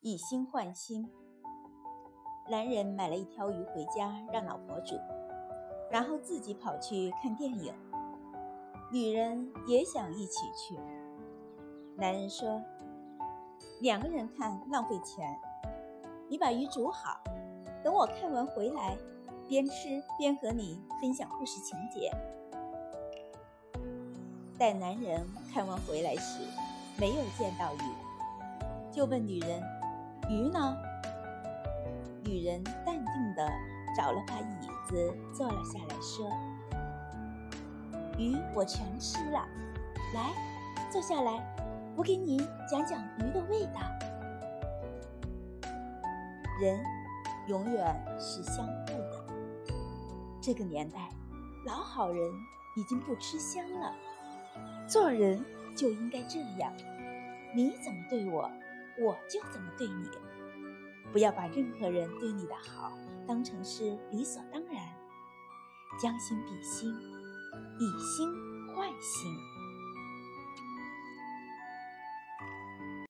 以心换心。男人买了一条鱼回家让老婆煮，然后自己跑去看电影。女人也想一起去。男人说：“两个人看浪费钱，你把鱼煮好，等我看完回来，边吃边和你分享故事情节。”待男人看完回来时，没有见到鱼，就问女人：“鱼呢？”女人淡定地找了把椅子坐了下来，说：“鱼我全吃了，来，坐下来，我给你讲讲鱼的味道。人永远是相互的。这个年代，老好人已经不吃香了。”做人就应该这样，你怎么对我，我就怎么对你。不要把任何人对你的好当成是理所当然，将心比心，以心换心。